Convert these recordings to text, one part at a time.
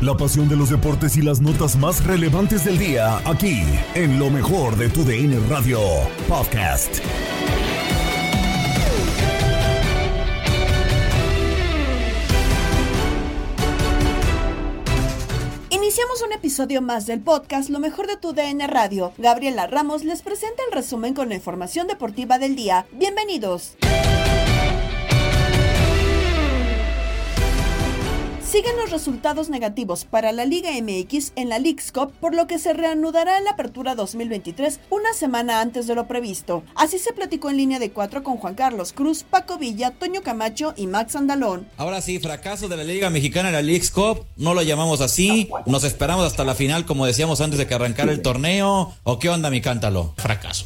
La pasión de los deportes y las notas más relevantes del día, aquí, en lo mejor de tu DN Radio Podcast. Iniciamos un episodio más del podcast Lo mejor de tu DN Radio. Gabriela Ramos les presenta el resumen con la información deportiva del día. Bienvenidos. Siguen los resultados negativos para la Liga MX en la Leagues Cup, por lo que se reanudará en la apertura 2023 una semana antes de lo previsto. Así se platicó en línea de cuatro con Juan Carlos Cruz, Paco Villa, Toño Camacho y Max Andalón. Ahora sí, fracaso de la Liga Mexicana en la Leagues Cup, no lo llamamos así, nos esperamos hasta la final como decíamos antes de que arrancara el torneo, o qué onda mi cántalo. Fracaso,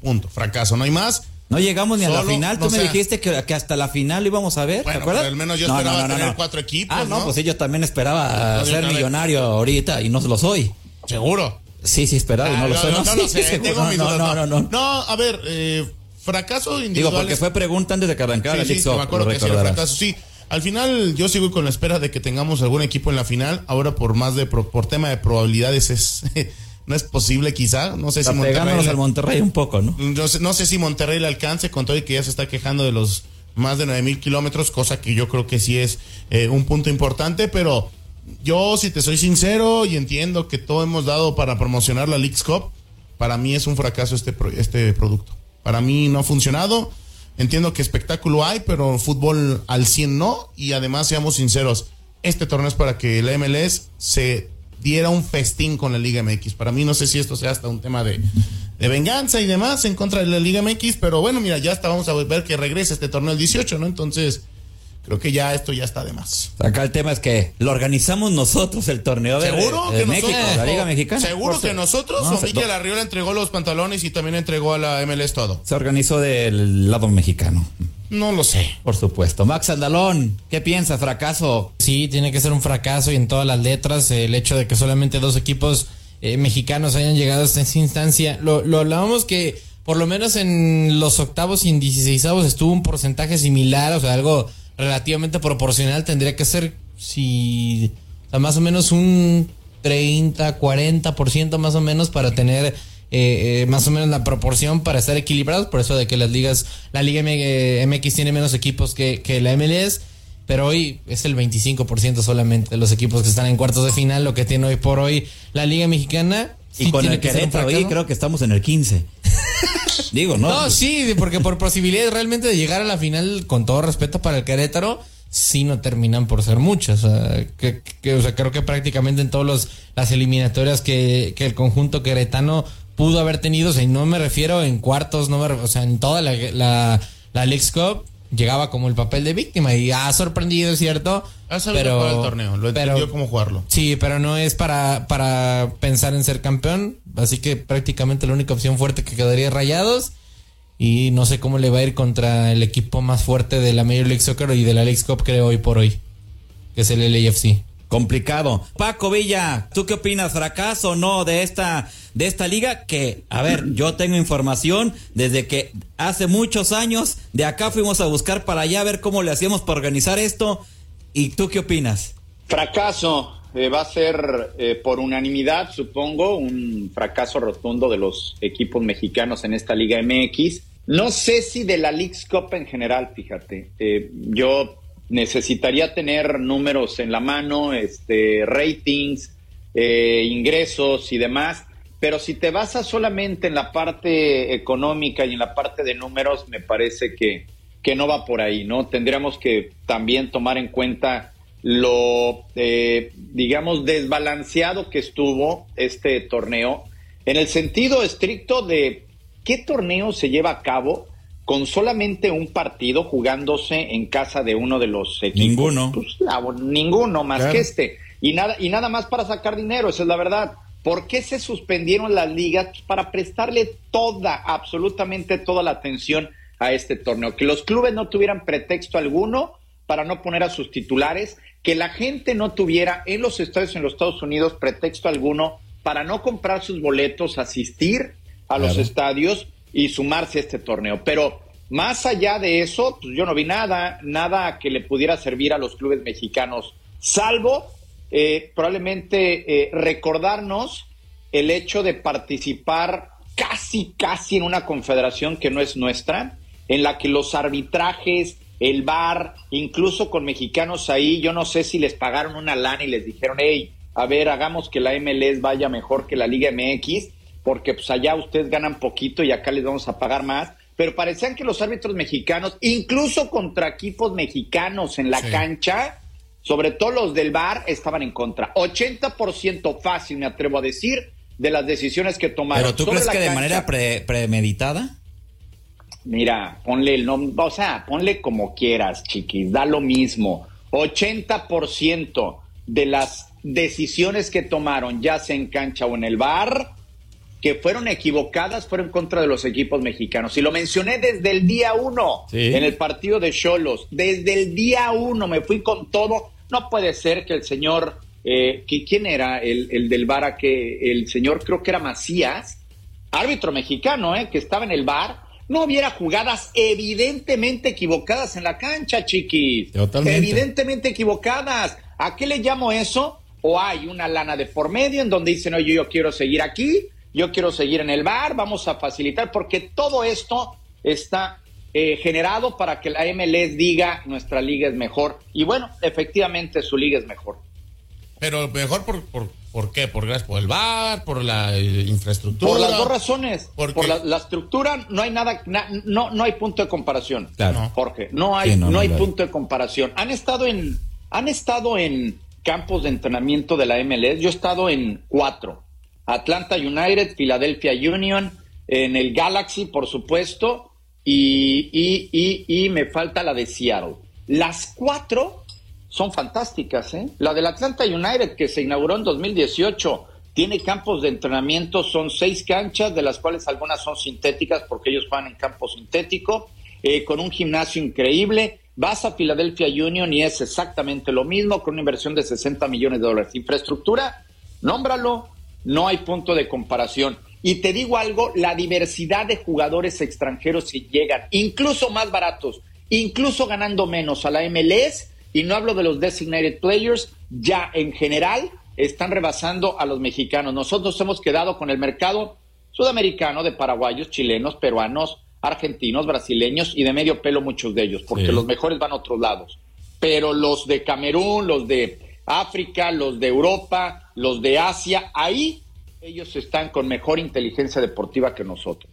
punto, fracaso, no hay más. No llegamos ni a la final. Tú me dijiste que, hasta la final lo íbamos a ver. ¿Te acuerdas? al menos yo esperaba tener cuatro equipos. Ah, no, pues yo también esperaba ser millonario ahorita y no lo soy. ¿Seguro? Sí, sí, esperaba y no, lo soy. No, lo sé. no, no, no, no, no. a ver, eh, fracaso individual. Digo, porque fue pregunta antes de que arrancara sí, sí, me acuerdo que sí, fracaso. Sí, al final yo sigo con la espera de que tengamos algún equipo en la final. Ahora por más de por tema de probabilidades es no es posible quizá, no sé si Monterrey al Monterrey un poco, ¿no? No sé, no sé si Monterrey le alcance con todo y que ya se está quejando de los más de nueve mil kilómetros, cosa que yo creo que sí es eh, un punto importante, pero yo si te soy sincero y entiendo que todo hemos dado para promocionar la Leagues Cup, para mí es un fracaso este, este producto. Para mí no ha funcionado. Entiendo que espectáculo hay, pero fútbol al 100 no. Y además, seamos sinceros, este torneo es para que el MLS se diera un festín con la Liga MX. Para mí no sé si esto sea hasta un tema de, de venganza y demás en contra de la Liga MX, pero bueno, mira, ya hasta vamos a ver que regrese este torneo el 18, ¿no? Entonces, creo que ya esto ya está de más. Acá el tema es que lo organizamos nosotros el torneo de, ¿Seguro que México, nosotros, la Liga Mexicana. ¿Seguro que nosotros? No, o Miquel Arriola entregó los pantalones y también entregó a la MLS todo. Se organizó del lado mexicano. No lo sé. Por supuesto. Max Andalón, ¿qué piensa? ¿Fracaso? Sí, tiene que ser un fracaso y en todas las letras el hecho de que solamente dos equipos eh, mexicanos hayan llegado hasta esa instancia. Lo, lo hablábamos que por lo menos en los octavos y en dieciséisavos estuvo un porcentaje similar, o sea, algo relativamente proporcional tendría que ser si o sea, más o menos un 30, 40% más o menos para tener eh, eh, más o menos la proporción para estar equilibrados, por eso de que las ligas, la Liga MX tiene menos equipos que, que la MLS, pero hoy es el 25% solamente de los equipos que están en cuartos de final, lo que tiene hoy por hoy la Liga Mexicana. Y con el Querétaro hoy creo que estamos en el 15. Digo, ¿no? No, sí, porque por posibilidades realmente de llegar a la final, con todo respeto para el Querétaro, sí no terminan por ser muchas. O sea, que, o sea creo que prácticamente en todas las eliminatorias que, que, el conjunto queretano pudo haber tenido, o sea, y no me refiero en cuartos, no me, o sea, en toda la, la, la League's Cup, llegaba como el papel de víctima y ha sorprendido, es cierto. Ha pero el torneo, lo entendió cómo jugarlo. Sí, pero no es para, para pensar en ser campeón, así que prácticamente la única opción fuerte que quedaría es Rayados y no sé cómo le va a ir contra el equipo más fuerte de la Major League Soccer y de la League Cup creo hoy por hoy, que es el LAFC. Complicado. Paco Villa, ¿tú qué opinas? ¿Fracaso o no de esta, de esta liga? Que, a ver, yo tengo información desde que hace muchos años de acá fuimos a buscar para allá a ver cómo le hacíamos para organizar esto. ¿Y tú qué opinas? Fracaso. Eh, va a ser eh, por unanimidad, supongo, un fracaso rotundo de los equipos mexicanos en esta Liga MX. No sé si de la League's Cup en general, fíjate. Eh, yo necesitaría tener números en la mano, este, ratings, eh, ingresos y demás, pero si te basas solamente en la parte económica y en la parte de números, me parece que, que no va por ahí, ¿no? Tendríamos que también tomar en cuenta lo, eh, digamos, desbalanceado que estuvo este torneo, en el sentido estricto de qué torneo se lleva a cabo con solamente un partido jugándose en casa de uno de los equipos. Ninguno. Pues, ninguno más que este. Y nada, y nada más para sacar dinero, esa es la verdad. ¿Por qué se suspendieron las ligas? Pues para prestarle toda, absolutamente toda la atención a este torneo. Que los clubes no tuvieran pretexto alguno para no poner a sus titulares, que la gente no tuviera en los estadios en los Estados Unidos pretexto alguno para no comprar sus boletos, asistir a los estadios y sumarse a este torneo. Pero más allá de eso, pues yo no vi nada, nada que le pudiera servir a los clubes mexicanos, salvo eh, probablemente eh, recordarnos el hecho de participar casi, casi en una confederación que no es nuestra, en la que los arbitrajes, el bar, incluso con mexicanos ahí, yo no sé si les pagaron una lana y les dijeron, hey, a ver, hagamos que la MLS vaya mejor que la Liga MX porque pues allá ustedes ganan poquito y acá les vamos a pagar más. Pero parecían que los árbitros mexicanos, incluso contra equipos mexicanos en la cancha, sobre todo los del bar, estaban en contra. 80% fácil, me atrevo a decir, de las decisiones que tomaron. ¿Pero tú crees que de manera premeditada? Mira, ponle el nombre, o sea, ponle como quieras, chiquis, da lo mismo. 80% de las decisiones que tomaron, ya sea en cancha o en el bar, que fueron equivocadas fueron contra de los equipos mexicanos. Y lo mencioné desde el día uno en el partido de Cholos. Desde el día uno me fui con todo. No puede ser que el señor, eh, ¿quién era el, el del bar? Que el señor creo que era Macías, árbitro mexicano, eh, que estaba en el bar, no hubiera jugadas evidentemente equivocadas en la cancha, chiquis. Evidentemente equivocadas. ¿A qué le llamo eso? O hay una lana de por medio en donde dicen, oye, yo quiero seguir aquí yo quiero seguir en el bar, vamos a facilitar, porque todo esto está eh, generado para que la MLS diga nuestra liga es mejor. Y bueno, efectivamente su liga es mejor. Pero mejor por, por, por qué? ¿Por, por el bar? ¿Por la eh, infraestructura? Por las dos razones. Por la, estructura no hay nada, no, no hay punto de comparación. Claro. Jorge, no hay, no, hay punto de comparación. Han estado en, han estado en campos de entrenamiento de la MLS. Yo he estado en cuatro Atlanta United, Philadelphia Union, en el Galaxy, por supuesto, y, y, me falta la de Seattle. Las cuatro son fantásticas, ¿eh? La del Atlanta United, que se inauguró en 2018, tiene campos de entrenamiento, son seis canchas, de las cuales algunas son sintéticas porque ellos van en campo sintético, eh, con un gimnasio increíble. Vas a Philadelphia Union y es exactamente lo mismo, con una inversión de 60 millones de dólares. Infraestructura, nómbralo, no hay punto de comparación. Y te digo algo, la diversidad de jugadores extranjeros que llegan, incluso más baratos, incluso ganando menos a la MLS, y no hablo de los designated players, ya en general están rebasando a los mexicanos. Nosotros hemos quedado con el mercado sudamericano de paraguayos, chilenos, peruanos, argentinos, brasileños y de medio pelo muchos de ellos, porque los mejores van a otros lados. Pero los de Camerún, los de África, los de Europa, los de Asia, ahí ellos están con mejor inteligencia deportiva que nosotros.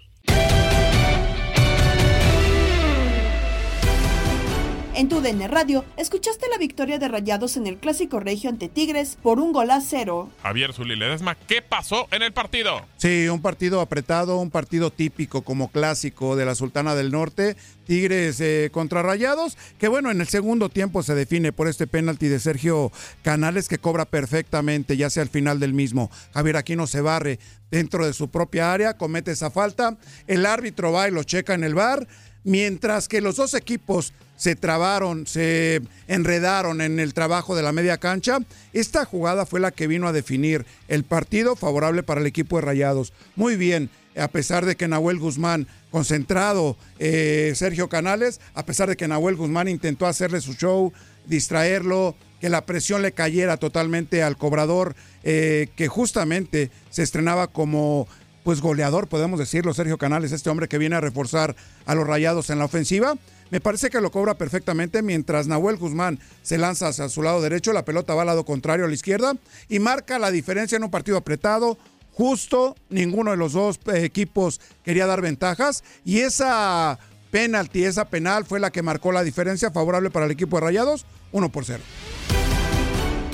En tu DN Radio, escuchaste la victoria de Rayados en el Clásico Regio ante Tigres por un gol a cero. Javier Zuli Ledesma, ¿qué pasó en el partido? Sí, un partido apretado, un partido típico como clásico de la Sultana del Norte. Tigres eh, contra Rayados, que bueno, en el segundo tiempo se define por este penalti de Sergio Canales que cobra perfectamente, ya sea al final del mismo. Javier Aquino se barre dentro de su propia área, comete esa falta, el árbitro va y lo checa en el bar, mientras que los dos equipos se trabaron, se enredaron en el trabajo de la media cancha. Esta jugada fue la que vino a definir el partido favorable para el equipo de Rayados. Muy bien, a pesar de que Nahuel Guzmán, concentrado eh, Sergio Canales, a pesar de que Nahuel Guzmán intentó hacerle su show, distraerlo, que la presión le cayera totalmente al cobrador, eh, que justamente se estrenaba como pues goleador, podemos decirlo, Sergio Canales, este hombre que viene a reforzar a los rayados en la ofensiva. Me parece que lo cobra perfectamente mientras Nahuel Guzmán se lanza hacia su lado derecho, la pelota va al lado contrario a la izquierda y marca la diferencia en un partido apretado, justo, ninguno de los dos eh, equipos quería dar ventajas y esa penalti, esa penal fue la que marcó la diferencia favorable para el equipo de Rayados, 1 por 0.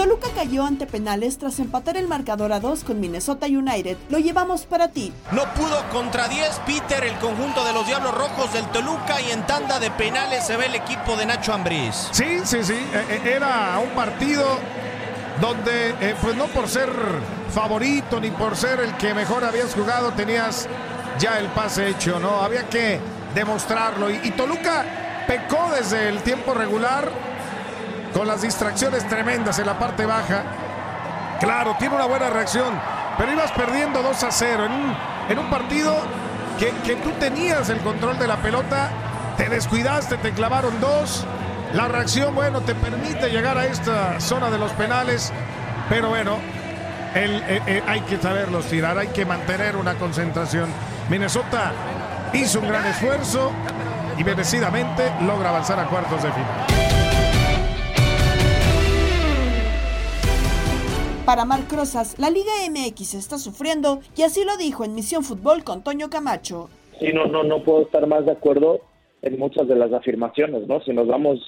Toluca cayó ante penales tras empatar el marcador a 2 con Minnesota United. Lo llevamos para ti. No pudo contra 10 Peter el conjunto de los Diablos Rojos del Toluca y en tanda de penales se ve el equipo de Nacho Ambriz. Sí, sí, sí. E, e, era un partido donde, eh, pues no por ser favorito ni por ser el que mejor habías jugado, tenías ya el pase hecho, ¿no? Había que demostrarlo. y Toluca pecó desde el tiempo regular con las distracciones tremendas en la parte baja. Claro, tiene una buena reacción, pero ibas perdiendo 2 a 0 en un, partido que, tú tenías el control de la pelota, te descuidaste, te clavaron dos. La reacción, bueno, te permite llegar a esta zona de los penales, pero bueno, eh, eh, hay que saberlos tirar, hay que mantener una concentración. Minnesota hizo un gran esfuerzo y merecidamente logra avanzar a cuartos de final. Para Marc Rosas, la Liga MX está sufriendo y así lo dijo en Misión Fútbol con Toño Camacho. Sí, no, no, no puedo estar más de acuerdo en muchas de las afirmaciones, ¿no? Si nos vamos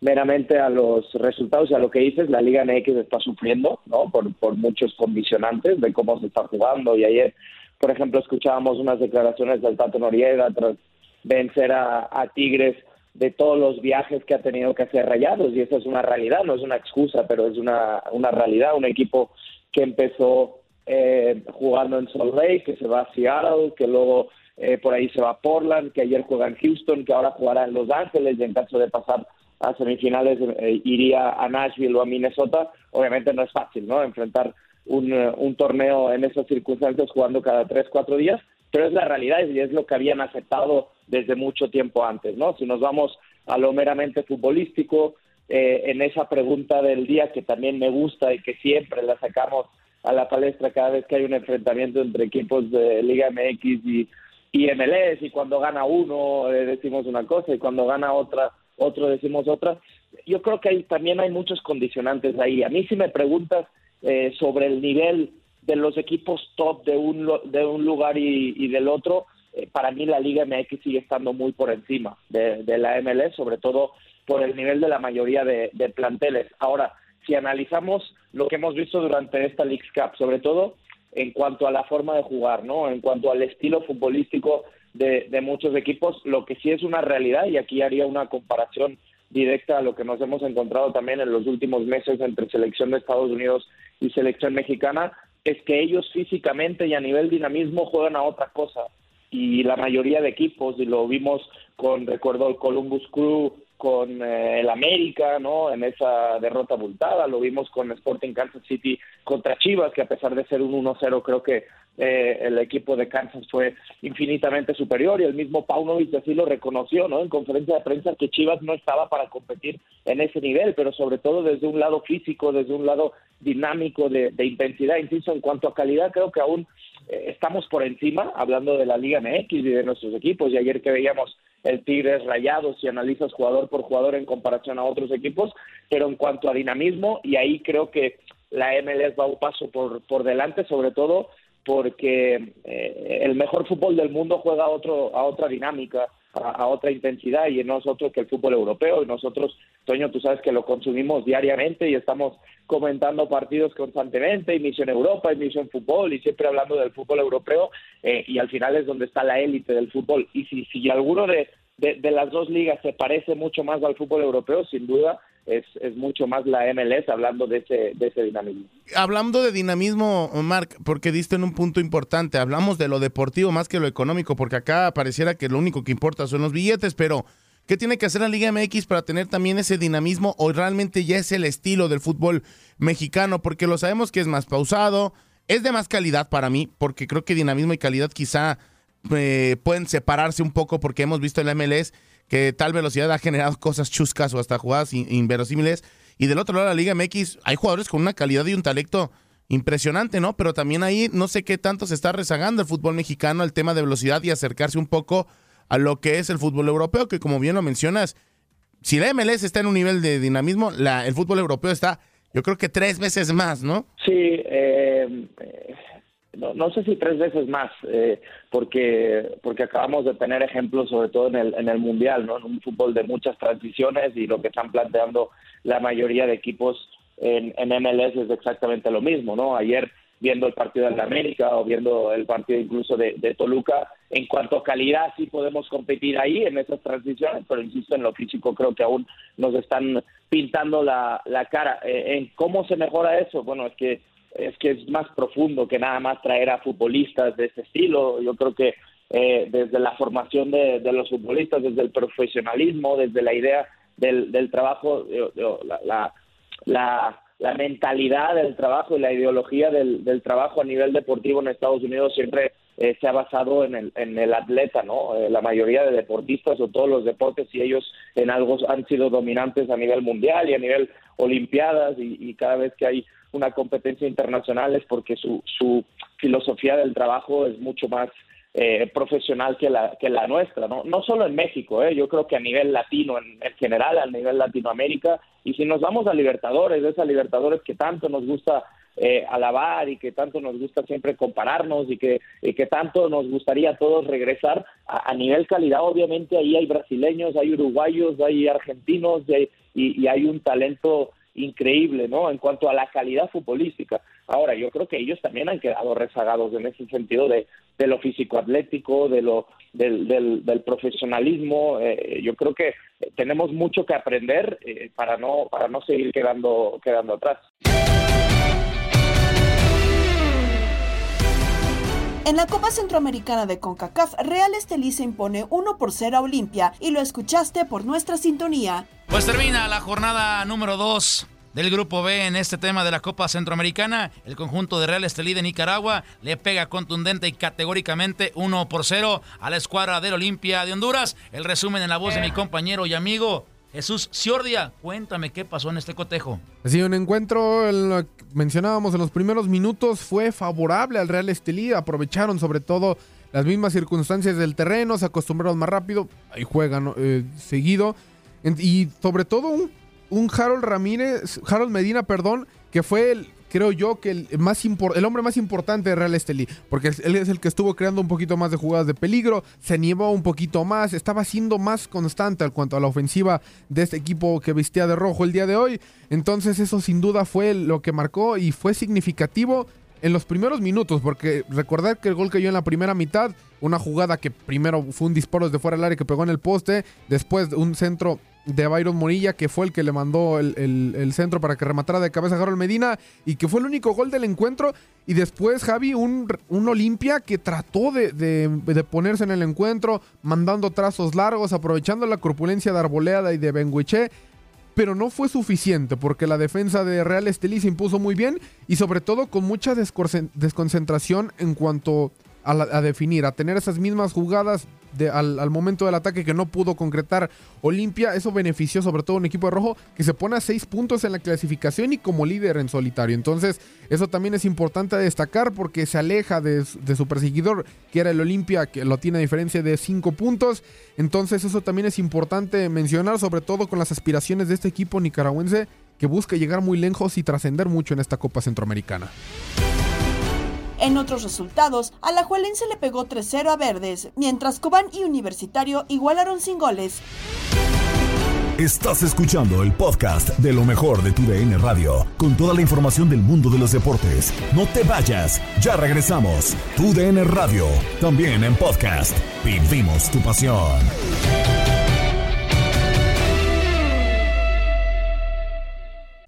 meramente a los resultados y a lo que dices, la Liga MX está sufriendo, ¿no? Por, muchos condicionantes de cómo se está jugando. Y ayer, por ejemplo, escuchábamos unas declaraciones del Tato Noriega tras vencer a Tigres de todos los viajes que ha tenido que hacer Rayados y eso es una realidad, no es una excusa, pero es una, una realidad, un equipo que empezó eh, jugando en Salt Lake, que se va a Seattle, que luego eh, por ahí se va a Portland, que ayer juega en Houston, que ahora jugará en Los Ángeles y en caso de pasar a semifinales eh, iría a Nashville o a Minnesota. Obviamente no es fácil, ¿no? Enfrentar un, un torneo en esas circunstancias jugando cada tres, cuatro días, pero es la realidad y es lo que habían aceptado desde mucho tiempo antes, ¿no? Si nos vamos a lo meramente futbolístico, eh, en esa pregunta del día que también me gusta y que siempre la sacamos a la palestra cada vez que hay un enfrentamiento entre equipos de Liga MX y, y MLS y cuando gana uno eh, decimos una cosa y cuando gana otra otro decimos otra. Yo creo que hay, también hay muchos condicionantes ahí. A mí si me preguntas eh, sobre el nivel de los equipos top de un, de un lugar y del otro, eh, para mí la Liga MX sigue estando muy por encima de, la MLS, sobre todo por el nivel de la mayoría de, planteles. Ahora, si analizamos lo que hemos visto durante esta League Cup, sobre todo en cuanto a la forma de jugar, ¿no? En cuanto al estilo futbolístico de, de, muchos equipos, lo que sí es una realidad, y aquí haría una comparación directa a lo que nos hemos encontrado también en los últimos meses entre selección de Estados Unidos y selección mexicana, es que ellos físicamente y a nivel dinamismo juegan a otra cosa y la mayoría de equipos, y lo vimos con, recuerdo, el Columbus Crew, con eh, el América, ¿no? En esa derrota abultada, lo vimos con Sporting Kansas City contra Chivas, que a pesar de ser un 1-0, creo que eh, el equipo de Kansas fue infinitamente superior y el mismo Paunovic así lo reconoció, ¿no? En conferencia de prensa que Chivas no estaba para competir en ese nivel, pero sobre todo desde un lado físico, desde un lado dinámico de, de intensidad, incluso en cuanto a calidad, creo que aún estamos por encima, hablando de la Liga MX y de nuestros equipos, y ayer que veíamos el Tigres Rayados y analizas jugador por jugador en comparación a otros equipos, pero en cuanto a dinamismo, y ahí creo que la MLS va un paso por, por delante, sobre todo porque eh, el mejor fútbol del mundo juega a, otro, a otra dinámica, a, otra intensidad y nosotros que el fútbol europeo y nosotros, Toño, tú sabes que lo consumimos diariamente y estamos comentando partidos constantemente y Misión Europa y Misión Fútbol y siempre hablando del fútbol europeo eh, y al final es donde está la élite del fútbol. Y si, si alguno de, las dos ligas se parece mucho más al fútbol europeo, sin duda es, es, mucho más la MLS hablando de ese, de ese dinamismo. Hablando de dinamismo, Marc, porque diste en un punto importante, hablamos de lo deportivo más que lo económico, porque acá pareciera que lo único que importa son los billetes, pero ¿qué tiene que hacer la Liga MX para tener también ese dinamismo o realmente ya es el estilo del fútbol mexicano? Porque lo sabemos que es más pausado, es de más calidad para mí, porque creo que dinamismo y calidad quizá eh, pueden separarse un poco porque hemos visto en la MLS que tal velocidad ha generado cosas chuscas o hasta jugadas inverosímiles. Y del otro lado la Liga MX hay jugadores con una calidad y un talento impresionante, ¿no? Pero también ahí no sé qué tanto se está rezagando el fútbol mexicano, el tema de velocidad y acercarse un poco a lo que es el fútbol europeo, que como bien lo mencionas, si la MLS está en un nivel de dinamismo, la, el fútbol europeo está, yo creo que tres veces más, ¿no? Sí, eh, no, no, sé si tres veces más, eh, porque, porque acabamos de tener ejemplos, sobre todo en el, en el Mundial, ¿no? en un fútbol de muchas transiciones y lo que están planteando la mayoría de equipos en, en MLS es exactamente lo mismo. ¿no? Ayer, viendo el partido de la América o viendo el partido incluso de, Toluca, en cuanto a calidad sí podemos competir ahí en esas transiciones, pero insisto, en lo físico creo que aún nos están pintando la, la cara. Eh, ¿En cómo se mejora eso? Bueno, es que es que es más profundo que nada más traer a futbolistas de ese estilo. Yo creo que eh, desde la formación de, los futbolistas, desde el profesionalismo, desde la idea del, del trabajo, la, la, mentalidad del trabajo y la ideología del, trabajo a nivel deportivo en Estados Unidos siempre eh, se ha basado en el, en el atleta, ¿no? Eh, la mayoría de deportistas o todos los deportes y ellos en algo han sido dominantes a nivel mundial y a nivel olimpiadas y cada vez que hay una competencia internacional es porque su, su filosofía del trabajo es mucho más eh, profesional que la, que la nuestra, ¿no? No solo en México, ¿eh? yo creo que a nivel latino, en, general, a nivel Latinoamérica, y si nos vamos a Libertadores, esa Libertadores que tanto nos gusta eh, alabar y que tanto nos gusta siempre compararnos y que, que tanto nos gustaría a todos regresar a, nivel calidad, obviamente ahí hay brasileños, hay uruguayos, hay argentinos y, y hay un talento increíble, ¿no? En cuanto a la calidad futbolística. Ahora, yo creo que ellos también han quedado rezagados en ese sentido de, de lo físico-atlético, de lo, del, del, profesionalismo. Eh, yo creo que tenemos mucho que aprender eh, para no para no seguir quedando quedando atrás. En la Copa Centroamericana de CONCACAF, Real Estelí se impone 1 por 0 a Olimpia y lo escuchaste por nuestra sintonía. Pues termina la jornada número 2 del Grupo B en este tema de la Copa Centroamericana. El conjunto de Real Estelí de Nicaragua le pega contundente y categóricamente 1 por 0 a la escuadra del Olimpia de Honduras. El resumen en la voz de mi compañero y amigo Jesús Ciordia, cuéntame qué pasó en este cotejo. Sí, un encuentro, mencionábamos en los primeros minutos, fue favorable al Real Estelí. Aprovecharon sobre todo las mismas circunstancias del terreno, se acostumbraron más rápido, ahí juegan eh, seguido. Y sobre todo un, un Harold Ramírez, Harold Medina, perdón, que fue el, creo yo que el, más el hombre más importante de Real Estelí, porque él es el que estuvo creando un poquito más de jugadas de peligro, se animó un poquito más, estaba siendo más constante en cuanto a la ofensiva de este equipo que vestía de rojo el día de hoy. Entonces eso sin duda fue lo que marcó y fue significativo en los primeros minutos, porque recordar que el gol cayó en la primera mitad, una jugada que primero fue un disparo desde fuera del área que pegó en el poste, después un centro de Byron Morilla, que fue el que le mandó el, centro para que rematara de cabeza a Harold Medina y que fue el único gol del encuentro. Y después, Javi, un, un Olimpia que trató de, ponerse en el encuentro, mandando trazos largos, aprovechando la corpulencia de Arboleada y de Benguiche. Pero no fue suficiente porque la defensa de Real Estelí se impuso muy bien y sobre todo con mucha desconcentración en cuanto a, a definir, a tener esas mismas jugadas al, momento del ataque que no pudo concretar Olimpia. Eso benefició sobre todo a un equipo de rojo que se pone a seis puntos en la clasificación y como líder en solitario. Entonces, eso también es importante destacar porque se aleja de, su perseguidor, que era el Olimpia, que lo tiene a diferencia de cinco puntos. Entonces, eso también es importante mencionar, sobre todo con las aspiraciones de este equipo nicaragüense que busca llegar muy lejos y trascender mucho en esta Copa Centroamericana. En otros resultados, Alajuelense le pegó 3-0 a Verdes, mientras Cobán y Universitario igualaron sin goles. Estás escuchando el podcast de lo mejor de tu DN Radio, con toda la información del mundo de los deportes. No te vayas, ya regresamos. Tu DN Radio, también en podcast. Vivimos tu pasión.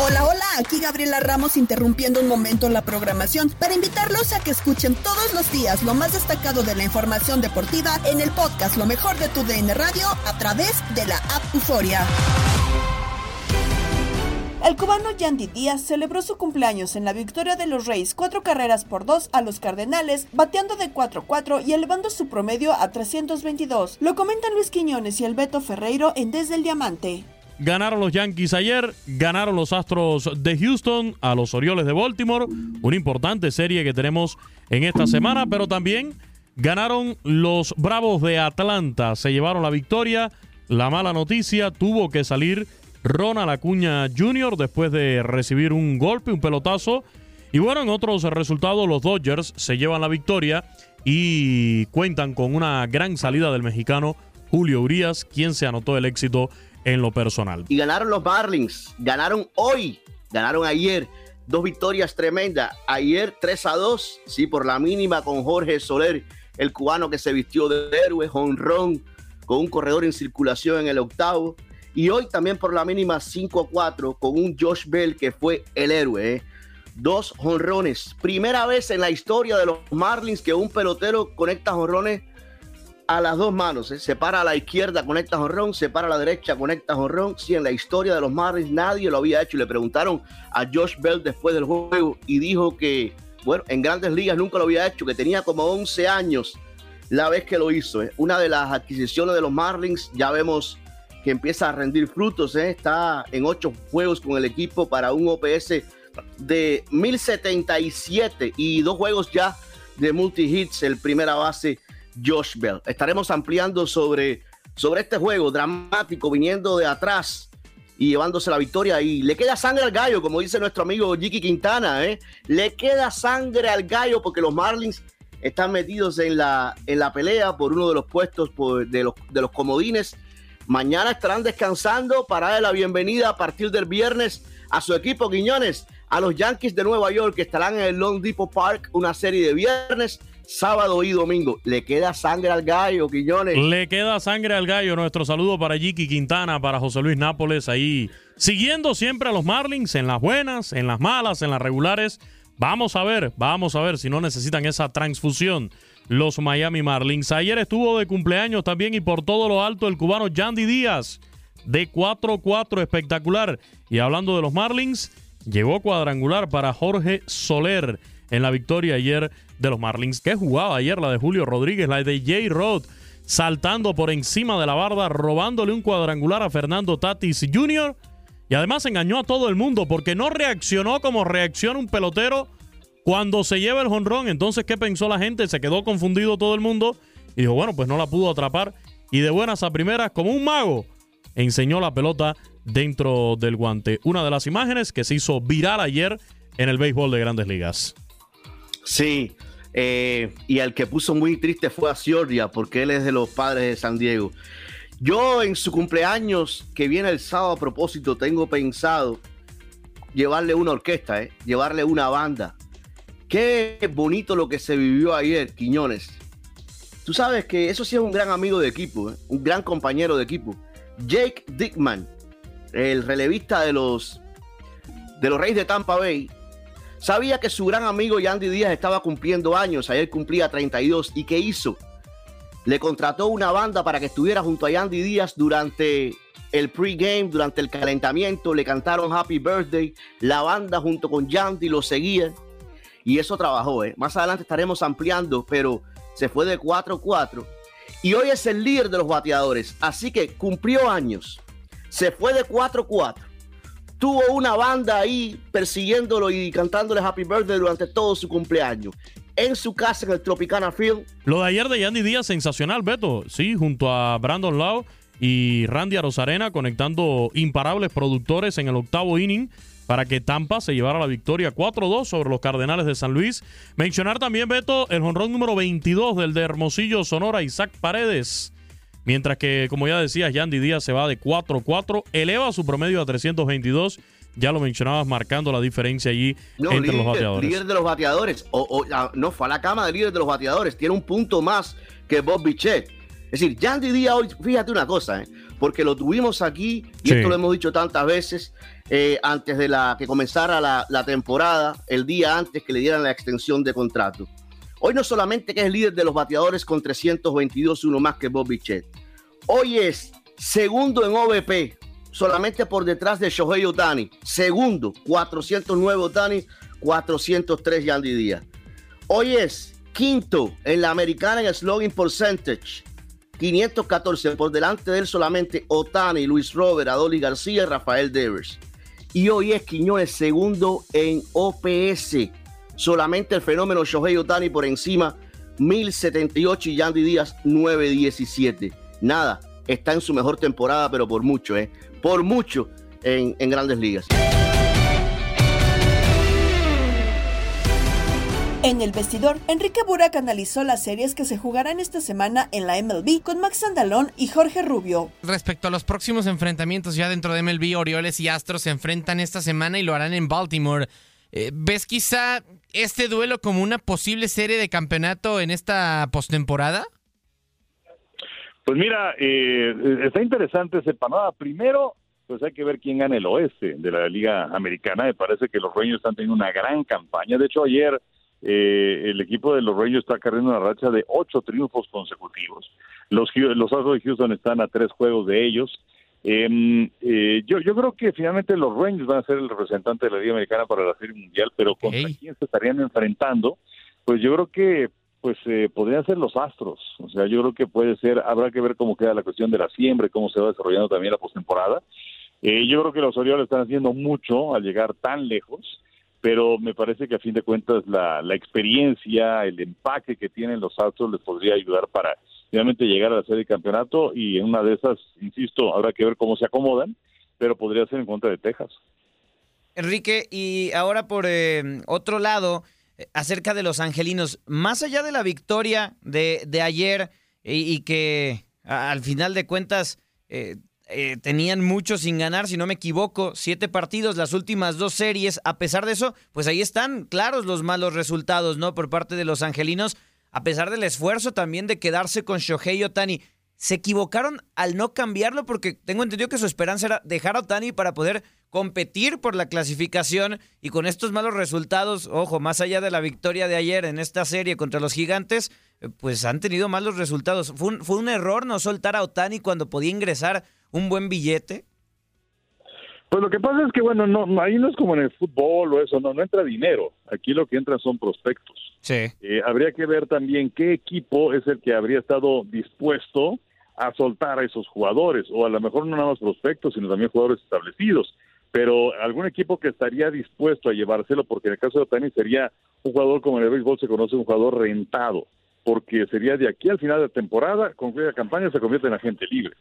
Hola, hola, aquí Gabriela Ramos interrumpiendo un momento la programación para invitarlos a que escuchen todos los días lo más destacado de la información deportiva en el podcast Lo mejor de tu DN Radio a través de la app Euforia. El cubano Yandy Díaz celebró su cumpleaños en la victoria de los Reyes, cuatro carreras por dos a los Cardenales, bateando de 4-4 y elevando su promedio a 322. Lo comentan Luis Quiñones y el Beto Ferreiro en Desde el Diamante. Ganaron los Yankees ayer, ganaron los Astros de Houston a los Orioles de Baltimore, una importante serie que tenemos en esta semana, pero también ganaron los Bravos de Atlanta, se llevaron la victoria. La mala noticia, tuvo que salir Ronald Acuña Jr. después de recibir un golpe, un pelotazo. Y bueno, en otros resultados, los Dodgers se llevan la victoria y cuentan con una gran salida del mexicano Julio Urias, quien se anotó el éxito en lo personal. Y ganaron los Marlins, ganaron hoy, ganaron ayer. Dos victorias tremendas. Ayer 3 a 2, sí, por la mínima con Jorge Soler, el cubano que se vistió de héroe, honrón, con un corredor en circulación en el octavo. Y hoy también por la mínima 5 a 4 con un Josh Bell que fue el héroe. ¿eh? Dos jonrones. Primera vez en la historia de los Marlins que un pelotero conecta jonrones a las dos manos. ¿eh? Se para a la izquierda, conecta jonrón, se para a la derecha, conecta jonrón. Sí, en la historia de los Marlins nadie lo había hecho. Le preguntaron a Josh Bell después del juego y dijo que, bueno, en grandes ligas nunca lo había hecho, que tenía como 11 años la vez que lo hizo. ¿eh? Una de las adquisiciones de los Marlins, ya vemos que empieza a rendir frutos. ¿eh? Está en ocho juegos con el equipo para un OPS de 1077 y dos juegos ya de multi-hits, el primera base Josh Bell. Estaremos ampliando sobre, sobre este juego dramático viniendo de atrás y llevándose la victoria. Y le queda sangre al gallo, como dice nuestro amigo Jiki Quintana. ¿eh? Le queda sangre al gallo porque los Marlins están metidos en la, en la pelea por uno de los puestos de, los, de los comodines. Mañana estarán descansando para la bienvenida a partir del viernes a su equipo Guiñones, a los Yankees de Nueva York que estarán en el Long Depot Park una serie de viernes sábado y domingo. Le queda sangre al gallo, Quiñones. Le queda sangre al gallo. Nuestro saludo para Jiki Quintana, para José Luis Nápoles, ahí siguiendo siempre a los Marlins en las buenas, en las malas, en las regulares. Vamos a ver, vamos a ver si no necesitan esa transfusión los Miami Marlins. Ayer estuvo de cumpleaños también y por todo lo alto el cubano Yandy Díaz de 4-4 espectacular. Y hablando de los Marlins, llegó cuadrangular para Jorge Soler en la victoria ayer de los Marlins. Qué jugaba ayer la de Julio Rodríguez, la de Jay Rod, saltando por encima de la barda, robándole un cuadrangular a Fernando Tatis Jr. Y además engañó a todo el mundo porque no reaccionó como reacciona un pelotero cuando se lleva el jonrón. Entonces, ¿qué pensó la gente? Se quedó confundido todo el mundo y dijo, bueno, pues no la pudo atrapar. Y de buenas a primeras, como un mago, enseñó la pelota dentro del guante. Una de las imágenes que se hizo viral ayer en el béisbol de grandes ligas. Sí, eh, y al que puso muy triste fue a Ciordia, porque él es de los padres de San Diego. Yo en su cumpleaños, que viene el sábado a propósito, tengo pensado llevarle una orquesta, eh, llevarle una banda. Qué bonito lo que se vivió ayer, Quiñones. Tú sabes que eso sí es un gran amigo de equipo, eh, un gran compañero de equipo. Jake Dickman, el relevista de los, de los Reyes de Tampa Bay, Sabía que su gran amigo Yandy Díaz estaba cumpliendo años, ayer cumplía 32. ¿Y qué hizo? Le contrató una banda para que estuviera junto a Yandy Díaz durante el pregame, durante el calentamiento. Le cantaron Happy Birthday. La banda junto con Yandy lo seguía. y eso trabajó. ¿eh? Más adelante estaremos ampliando, pero se fue de 4-4 y hoy es el líder de los bateadores. Así que cumplió años, se fue de 4-4. Tuvo una banda ahí persiguiéndolo y cantándole Happy Birthday durante todo su cumpleaños en su casa en el Tropicana Field. Lo de ayer de Yandy Díaz, sensacional, Beto. Sí, junto a Brandon Lau y Randy Arozarena conectando imparables productores en el octavo inning para que Tampa se llevara la victoria 4-2 sobre los Cardenales de San Luis. Mencionar también, Beto, el jonrón número 22 del de Hermosillo, Sonora, Isaac Paredes. Mientras que, como ya decías, Yandy Díaz se va de 4-4, eleva su promedio a 322. Ya lo mencionabas, marcando la diferencia allí entre los bateadores. Líder de los bateadores. O, ah, no, fue a la cama de líder de los bateadores. Tiene un punto más que Bob Bichet. Es decir, Yandy Díaz hoy, fíjate una cosa, ¿eh? porque lo tuvimos aquí, y esto lo hemos dicho tantas veces, eh, antes de la que comenzara la, temporada, el día antes que le dieran la extensión de contrato. Hoy no solamente que es líder de los bateadores con 322, uno más que Bob Bichet. Hoy es segundo en OVP, solamente por detrás de Shohei Otani. Segundo, 409 Otani, 403 Yandy Díaz. Hoy es quinto en la americana en slugging percentage. 514 por delante de él solamente Otani, Luis Robert, Adoli García y Rafael Devers. Y hoy es Quiñones segundo en OPS. Solamente el fenómeno Shohei Otani por encima 1078 y Yandy Díaz 917. Nada, está en su mejor temporada, pero por mucho, ¿eh? Por mucho en, en grandes ligas. En el vestidor, Enrique Burak analizó las series que se jugarán esta semana en la MLB con Max Andalón y Jorge Rubio. Respecto a los próximos enfrentamientos ya dentro de MLB, Orioles y Astros se enfrentan esta semana y lo harán en Baltimore. Eh, ¿Ves quizá este duelo como una posible serie de campeonato en esta postemporada? Pues mira, eh, está interesante ese panorama. Primero, pues hay que ver quién gana el oeste de la Liga Americana. Me parece que los Rangers están teniendo una gran campaña. De hecho, ayer eh, el equipo de los Rangers está cargando una racha de ocho triunfos consecutivos. Los, los Astros de Houston están a tres juegos de ellos. Em, eh, yo, yo creo que finalmente los Rangers van a ser el representante de la Liga Americana para la Serie Mundial, pero ¿contra quién se estarían enfrentando? Pues yo creo que pues eh, podrían ser los Astros. O sea, yo creo que puede ser, habrá que ver cómo queda la cuestión de la siembra y cómo se va desarrollando también la postemporada. Eh, yo creo que los Orioles están haciendo mucho al llegar tan lejos pero me parece que a fin de cuentas la, la experiencia, el empaque que tienen los Astros les podría ayudar para finalmente llegar a la serie de campeonato y en una de esas, insisto, habrá que ver cómo se acomodan, pero podría ser en contra de Texas. Enrique, y ahora por eh, otro lado, eh, acerca de los angelinos, más allá de la victoria de, de ayer y, que al final de cuentas eh, eh, tenían mucho sin ganar, si no me equivoco, siete partidos, las últimas dos series. A pesar de eso, pues ahí están claros los malos resultados, ¿no? Por parte de los angelinos, a pesar del esfuerzo también de quedarse con Shohei Otani. Se equivocaron al no cambiarlo porque tengo entendido que su esperanza era dejar a Otani para poder competir por la clasificación y con estos malos resultados, ojo, más allá de la victoria de ayer en esta serie contra los gigantes, eh, pues han tenido malos resultados. Fue un, fue un error no soltar a Otani cuando podía ingresar un buen billete? Pues lo que pasa es que, bueno, no, ahí no es como en el fútbol o eso, no, no entra dinero. Aquí lo que entra son prospectos. Sí. Eh, habría que ver también qué equipo es el que habría estado dispuesto a soltar a esos jugadores, o a lo mejor no nada más prospectos, sino también jugadores establecidos. Pero algún equipo que estaría dispuesto a llevárselo, porque en el caso de Otani sería un jugador como en el béisbol se conoce un jugador rentado, porque sería de aquí al final de temporada, concluye la campaña, se convierte en agente libre.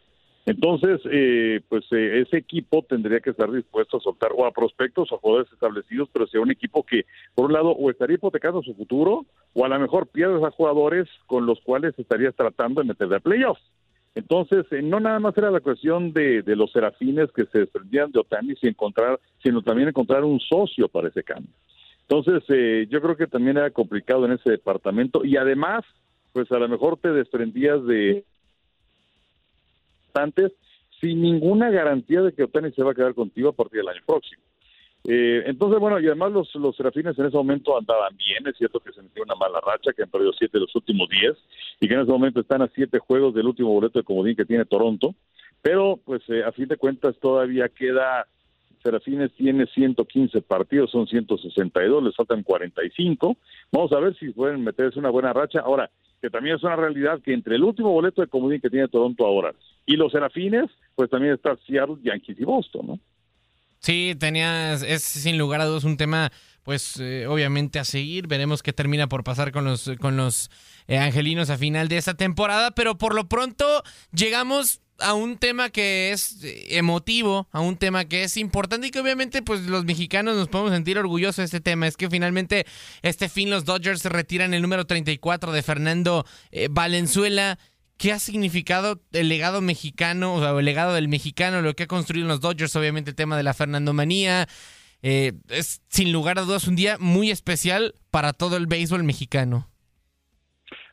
Entonces, eh, pues eh, ese equipo tendría que estar dispuesto a soltar o a prospectos o a jugadores establecidos, pero sea un equipo que, por un lado, o estaría hipotecando su futuro, o a lo mejor pierdes a jugadores con los cuales estarías tratando de meter de playoffs. Entonces, eh, no nada más era la cuestión de, de, los serafines que se desprendían de Otani, sin encontrar, sino también encontrar un socio para ese cambio. Entonces, yo creo que también era complicado en ese departamento y además, pues a lo mejor te desprendías de sin ninguna garantía de que Otani se va a quedar contigo a partir del año próximo. Eh, entonces, bueno, y además los, los serafines en ese momento andaban bien, es cierto que se metió una mala racha, que han perdido siete de los últimos diez, y que en ese momento están a siete juegos del último boleto de comodín que tiene Toronto, pero pues eh, a fin de cuentas todavía queda Serafines tiene 115 partidos, son 162, les faltan 45. Vamos a ver si pueden meterse una buena racha. Ahora, que también es una realidad que entre el último boleto de comodín que tiene Toronto ahora y los Serafines, pues también está Seattle, Yankees y Boston, ¿no? Sí, tenías, es sin lugar a dudas un tema, pues eh, obviamente a seguir. Veremos qué termina por pasar con los, con los eh, angelinos a final de esta temporada, pero por lo pronto llegamos a un tema que es eh, emotivo, a un tema que es importante y que obviamente pues los mexicanos nos podemos sentir orgullosos de este tema. Es que finalmente este fin los Dodgers retiran el número 34 de Fernando Valenzuela. ¿Qué ha significado el legado mexicano, o sea, el legado del mexicano, lo que ha construido los Dodgers? Obviamente el tema de la Fernandomanía. Eh, es sin lugar a dudas un día muy especial para todo el béisbol mexicano.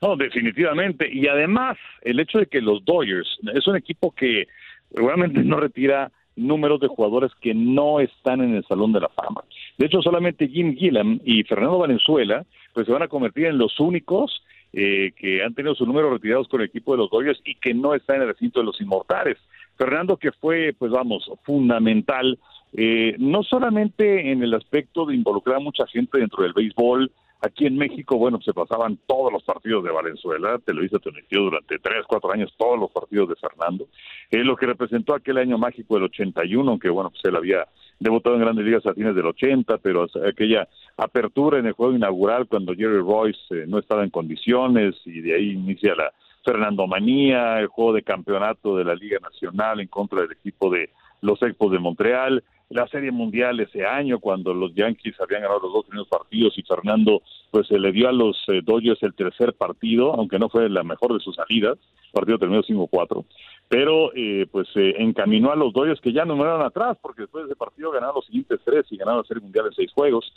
No, definitivamente. Y además, el hecho de que los Dodgers es un equipo que realmente no retira números de jugadores que no están en el Salón de la Fama. De hecho, solamente Jim Gillam y Fernando Valenzuela pues se van a convertir en los únicos eh, que han tenido su número retirados con el equipo de los Dodgers y que no está en el recinto de los inmortales. Fernando que fue, pues vamos, fundamental, eh, no solamente en el aspecto de involucrar a mucha gente dentro del béisbol, Aquí en México, bueno, se pasaban todos los partidos de Valenzuela, te lo hizo transmitió durante tres, cuatro años todos los partidos de Fernando. Eh, lo que representó aquel año mágico del 81, aunque bueno, pues él había debutado en grandes ligas a fines del 80, pero aquella apertura en el juego inaugural cuando Jerry Royce eh, no estaba en condiciones y de ahí inicia la Fernando Manía, el juego de campeonato de la Liga Nacional en contra del equipo de los Expos de Montreal, la Serie Mundial ese año, cuando los Yankees habían ganado los dos primeros partidos y Fernando pues se le dio a los eh, Dodgers el tercer partido, aunque no fue la mejor de sus salidas, el partido terminó 5-4, pero eh, pues eh, encaminó a los Dodgers que ya no eran atrás, porque después de ese partido ganaron los siguientes tres y ganaron la Serie Mundial en seis juegos.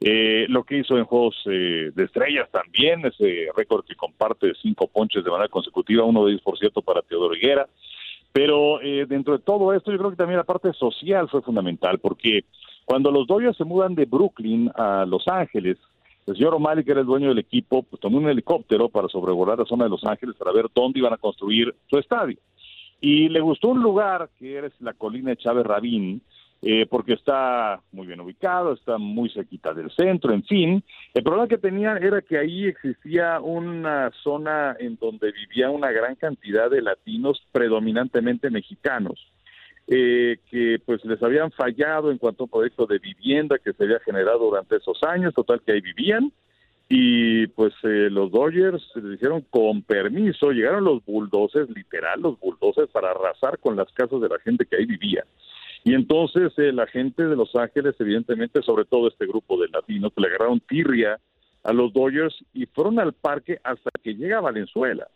Eh, lo que hizo en Juegos de Estrellas también, ese récord que comparte cinco ponches de manera consecutiva, uno de ellos, por cierto, para Teodoro Higuera. Pero eh, dentro de todo esto, yo creo que también la parte social fue fundamental, porque cuando los Dodgers se mudan de Brooklyn a Los Ángeles, el señor O'Malley, que era el dueño del equipo, pues tomó un helicóptero para sobrevolar la zona de Los Ángeles para ver dónde iban a construir su estadio. Y le gustó un lugar que era la colina de Chávez Rabín, eh, porque está muy bien ubicado, está muy cerquita del centro, en fin. El problema que tenían era que ahí existía una zona en donde vivía una gran cantidad de latinos, predominantemente mexicanos, eh, que pues les habían fallado en cuanto a un proyecto de vivienda que se había generado durante esos años, total que ahí vivían. Y pues eh, los Dodgers les dijeron con permiso, llegaron los bulldozers, literal, los bulldozers para arrasar con las casas de la gente que ahí vivía. Y entonces eh, la gente de Los Ángeles, evidentemente, sobre todo este grupo de latinos, le agarraron tirria a los Dodgers y fueron al parque hasta que llega a Valenzuela.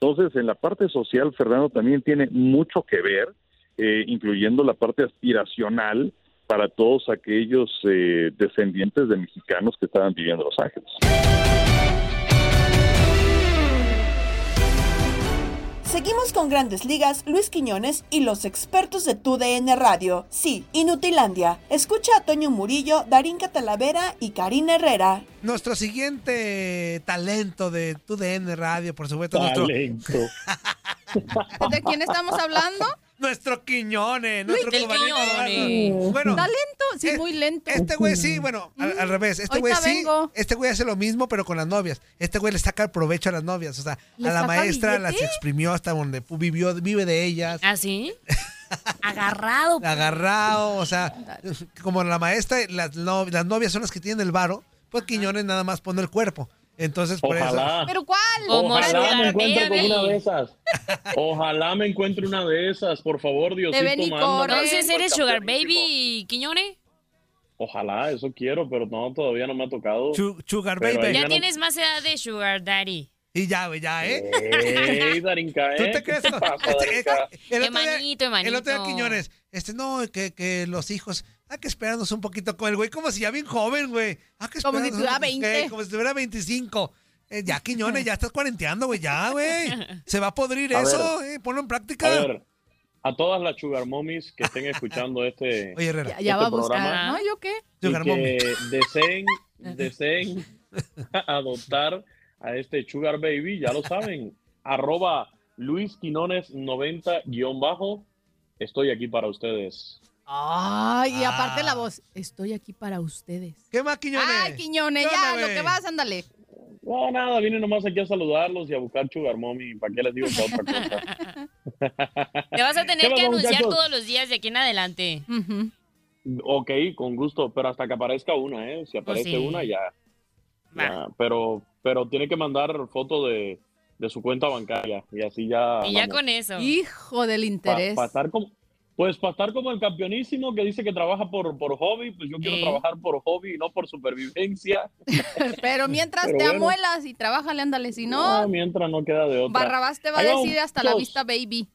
Entonces, en la parte social, Fernando también tiene mucho que ver, eh, incluyendo la parte aspiracional para todos aquellos eh, descendientes de mexicanos que estaban viviendo en Los Ángeles. Seguimos con Grandes Ligas, Luis Quiñones y los expertos de TUDN Radio. Sí, Inutilandia. Escucha a Toño Murillo, Darín Catalavera y Karina Herrera. Nuestro siguiente talento de TUDN Radio, por supuesto. Talento. ¿De quién estamos hablando? Nuestro Quiñones, nuestro Quiñones. Bueno, talento, sí, muy lento. Este güey sí, bueno, al, revés. Este güey sí, este güey hace lo mismo, pero con las novias. Este güey le saca el provecho a las novias. O sea, a la maestra las exprimió hasta donde vivió, vive de ellas. ¿Ah, sí? Agarrado. Agarrado, o sea, como la maestra, las, las novias son las que tienen el varo, pues Quiñones nada más pone el cuerpo. Entonces, por eso. ¿Pero cuál? Ojalá me encuentre con una de esas. Ojalá me encuentre una de esas, por favor, Diosito. De Entonces, ¿eres Sugar Baby, Quiñones? Ojalá, eso quiero, pero no, todavía no me ha tocado. sugar Baby. Ya tienes más edad de Sugar Daddy. Y ya, güey, ya, ¿eh? Ey, Darinka, ¿eh? ¿Tú te crees? ¿Qué, pasa, el, otro manito, el otro día, Quiñones, este, no, que, que los hijos, hay que esperarnos un poquito con el güey, como si ya bien joven, güey. que como si tuviera 20. como si tuviera 25. Eh, ya, Quiñones, ya estás cuarenteando, güey, ya, güey. Se va a podrir eso, eh, ponlo en práctica. A ver, a todas las sugar mommies que estén escuchando este, Oye, Herrera. Ya, ya este va a buscar, ¿no? ¿Yo qué? Sugar y que deseen, deseen adoptar a este sugar baby, ya lo saben. arroba Luis Quinones 90 guion bajo. Estoy aquí para ustedes. Ay, y aparte la voz, estoy aquí para ustedes. ¿Qué más, Quiñones? Ay, Quiñones, ya, lo que vas, ándale. No, nada, vine nomás aquí a saludarlos y a buscar Sugar Mommy. ¿Para qué les digo que otra cosa? Te vas a tener ¿Qué que anunciar muchachos? todos los días de aquí en adelante. Ok, con gusto, pero hasta que aparezca una, ¿eh? Si aparece Pues sí. una, ya. ya. Pero, pero tiene que mandar foto de, de su cuenta bancaria y así ya. Y ya vamos. con eso. Hijo del interés. pa estar como, pues para estar como el campeonísimo que dice que trabaja por, por hobby, pues yo quiero Sí. trabajar por hobby y no por supervivencia. Pero mientras Pero te bueno. amuelas y trabájale, ándale. Si no, No, mientras no queda de otra. Barrabás te va a decir hasta la vista, baby.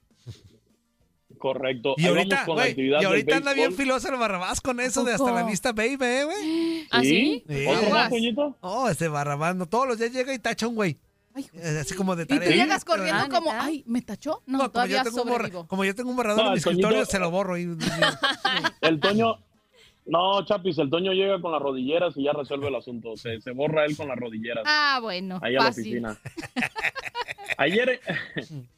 Correcto. Y Ahí ahorita, y anda bien filoso el Barrabás con eso de hasta la vista, baby, eh, güey. ¿Ah, sí? ¿Otro más, Toñito? Oh, ese Barrabás, no, todos los días llega y tacha un güey. Eh, Así como de Y tú tarea. llegas corriendo como, ay, ¿me tachó? No, como todavía yo, tengo un borra- como yo tengo un borrador No, en mi Toñito- escritorio, se lo borro. Y, El Toño, no, Chapis, el Toño llega con las rodilleras y ya resuelve el asunto. Se, se borra él con las rodilleras. Ah, bueno, ahí a la fácil. oficina. Ayer,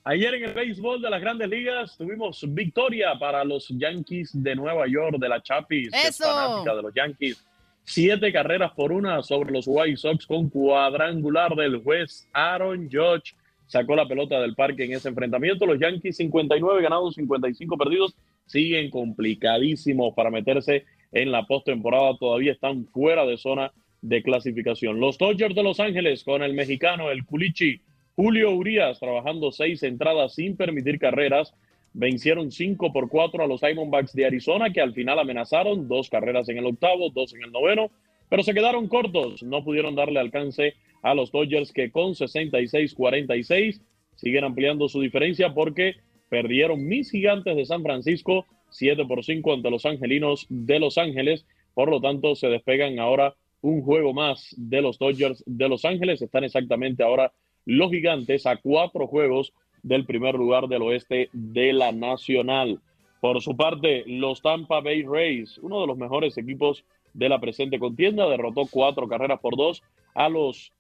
ayer en el béisbol de las grandes ligas tuvimos victoria para los Yankees de Nueva York, de la Chapis, que es ¡Eso! fanática de los Yankees. Siete carreras por una sobre los White Sox con cuadrangular del juez Aaron Judge. Sacó la pelota del parque en ese enfrentamiento. Los Yankees 59 ganados, 55 perdidos. Siguen complicadísimos para meterse en la postemporada. Todavía están fuera de zona de clasificación. Los Dodgers de Los Ángeles con el mexicano, el Culichi, Julio Urias, trabajando seis entradas sin permitir carreras. Vencieron 5 por 4 a los Diamondbacks de Arizona, que al final amenazaron dos carreras en el octavo, dos en el noveno, pero se quedaron cortos. No pudieron darle alcance a los Dodgers, que con 66-46 siguen ampliando su diferencia porque perdieron mis gigantes de San Francisco 7 por 5 ante los angelinos de Los Ángeles. Por lo tanto, se despegan ahora un juego más de los Dodgers de Los Ángeles. Están exactamente ahora los gigantes a cuatro juegos del primer lugar del oeste de la Nacional. Por su parte, los Tampa Bay Rays, uno de los mejores equipos de la presente contienda, derrotó cuatro carreras por dos a los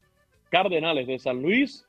Cardenales de San Luis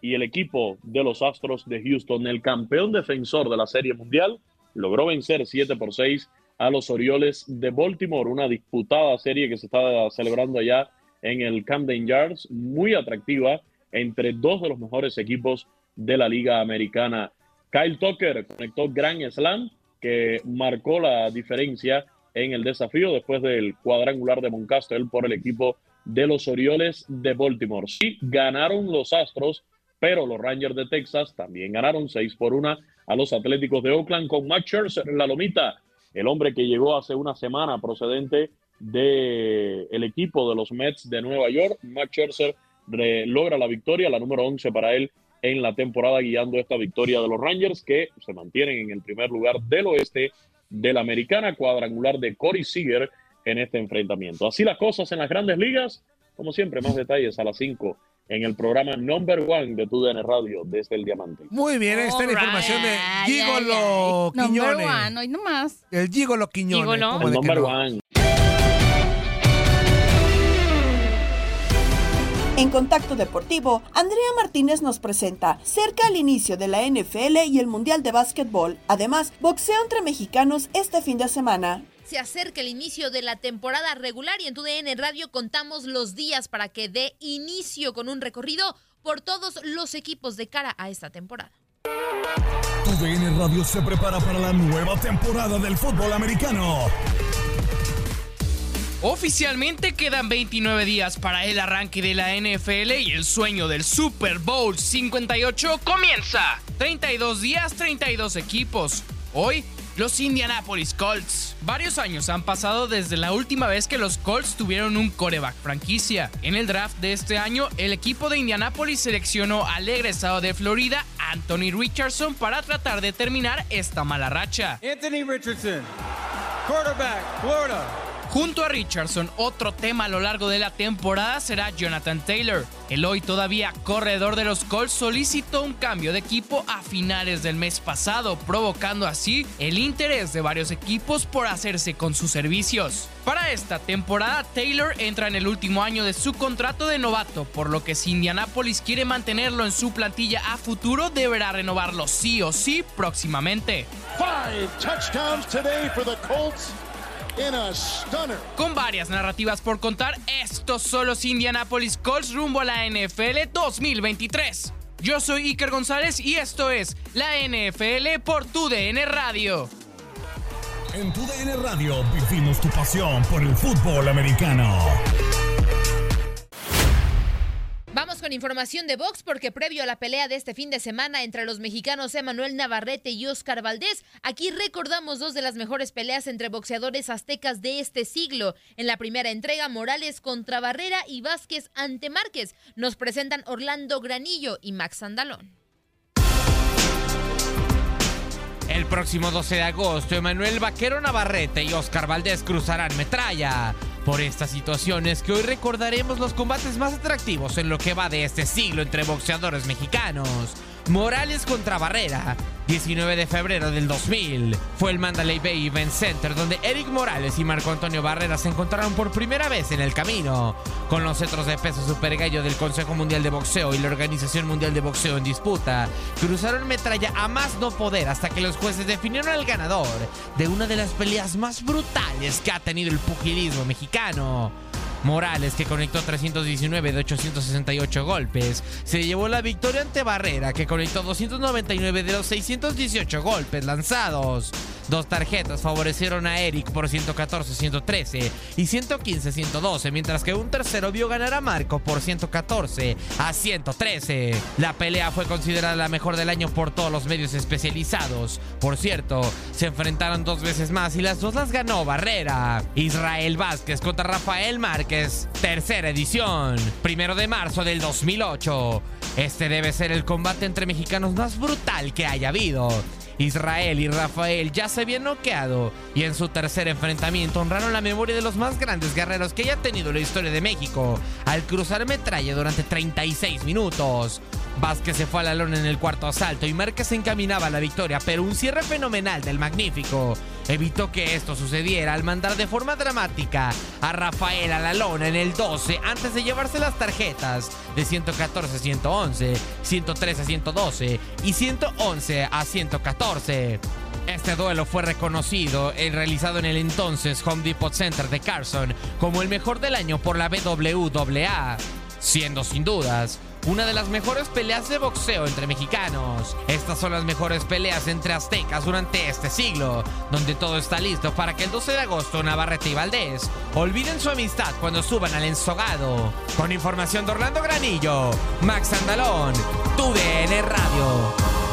y el equipo de los Astros de Houston, el campeón defensor de la Serie Mundial, logró vencer 7 por 6 a los Orioles de Baltimore, una disputada serie que se está celebrando allá en el Camden Yards, muy atractiva entre dos de los mejores equipos de la Liga Americana. Kyle Tucker conectó Grand Slam que marcó la diferencia en el desafío después del cuadrangular de Moncastle por el equipo de los Orioles de Baltimore. Sí, ganaron los Astros, pero los Rangers de Texas también ganaron 6 por 1 a los Atléticos de Oakland con Max Scherzer en la lomita, el hombre que llegó hace una semana procedente del el equipo de los Mets de Nueva York. Max Scherzer re- logra la victoria, la número 11 para él en la temporada, guiando esta victoria de los Rangers que se mantienen en el primer lugar del oeste de la americana cuadrangular de Corey Seager en este enfrentamiento. Así las cosas en las grandes ligas, como siempre, más detalles a las 5 en el programa Number One de TUDN Radio desde el Diamante. Muy bien, esta es la información de Gigolo Number Quiñones. one, hoy nomás. El Gigolo Quiñones. Gigolo. ¿cómo El Number no? One. En Contacto Deportivo, Andrea Martínez nos presenta cerca al inicio de la NFL y el Mundial de Básquetbol. Además, boxeo entre mexicanos este fin de semana. Se acerca el inicio de la temporada regular y en tu DN Radio contamos los días para que dé inicio con un recorrido por todos los equipos de cara a esta temporada. Tu DN Radio se prepara para la nueva temporada del fútbol americano. Oficialmente quedan 29 días para el arranque de la NFL y el sueño del Super Bowl 58 comienza. 32 días, 32 equipos. Hoy, los Indianapolis Colts. Varios años han pasado desde la última vez que los Colts tuvieron un coreback franquicia. En el draft de este año, el equipo de Indianapolis seleccionó al egresado de Florida, Anthony Richardson, para tratar de terminar esta mala racha. Anthony Richardson, quarterback, Florida. Junto a Richardson, otro tema a lo largo de la temporada será Jonathan Taylor. El hoy todavía corredor de los Colts solicitó un cambio de equipo a finales del mes pasado, provocando así el interés de varios equipos por hacerse con sus servicios. Para esta temporada, Taylor entra en el último año de su contrato de novato, por lo que si Indianapolis quiere mantenerlo en su plantilla a futuro, deberá renovarlo sí o sí próximamente. Five touchdowns today for the Colts. Con varias narrativas por contar, estos son los Indianapolis Colts rumbo a la NFL 2023. Yo soy Iker González y esto es la NFL por tu DN Radio. En tu DN Radio vivimos tu pasión por el fútbol americano. Con información de box porque previo a la pelea de este fin de semana entre los mexicanos Emanuel Navarrete y Oscar Valdés, aquí recordamos dos de las mejores peleas entre boxeadores aztecas de este siglo. En la primera entrega, Morales contra Barrera y Vázquez ante Márquez. Nos presentan Orlando Granillo y Max Andalón. El próximo 12 de agosto, Emanuel Vaquero Navarrete y Oscar Valdés cruzarán metralla. Por estas situaciones que hoy recordaremos los combates más atractivos en lo que va de este siglo entre boxeadores mexicanos. Morales contra Barrera, 19 de febrero del 2000. Fue el Mandalay Bay Event Center donde Eric Morales y Marco Antonio Barrera se encontraron por primera vez en el camino. Con los cetros de peso super gallo del Consejo Mundial de Boxeo y la Organización Mundial de Boxeo en disputa, cruzaron metralla a más no poder hasta que los jueces definieron al ganador de una de las peleas más brutales que ha tenido el pugilismo mexicano. Morales, que conectó 319 de 868 golpes, se llevó la victoria ante Barrera, que conectó 299 de los 618 golpes lanzados. Dos tarjetas favorecieron a Eric por 114-113 y 115-112, mientras que un tercero vio ganar a Marco por 114 a 113. La pelea fue considerada la mejor del año por todos los medios especializados. Por cierto, se enfrentaron dos veces más y las dos las ganó Barrera. Israel Vázquez contra Rafael Márquez, tercera edición, primero de marzo del 2008. Este debe ser el combate entre mexicanos más brutal que haya habido. Israel y Rafael ya se habían noqueado y en su tercer enfrentamiento honraron la memoria de los más grandes guerreros que haya tenido la historia de México al cruzar metralla durante 36 minutos. Vázquez se fue a la lona en el cuarto asalto y Márquez se encaminaba a la victoria, pero un cierre fenomenal del Magnífico evitó que esto sucediera al mandar de forma dramática a Rafael a la lona en el 12 antes de llevarse las tarjetas de 114 a 111, 113 a 112 y 111 a 114. Este duelo fue reconocido y realizado en el entonces Home Depot Center de Carson como el mejor del año por la WWA, siendo sin dudas una de las mejores peleas de boxeo entre mexicanos. Estas son las mejores peleas entre aztecas durante este siglo, donde todo está listo para que el 12 de agosto Navarrete y Valdés olviden su amistad cuando suban al ensogado. Con información de Orlando Granillo, Max Andalón, TUDN Radio.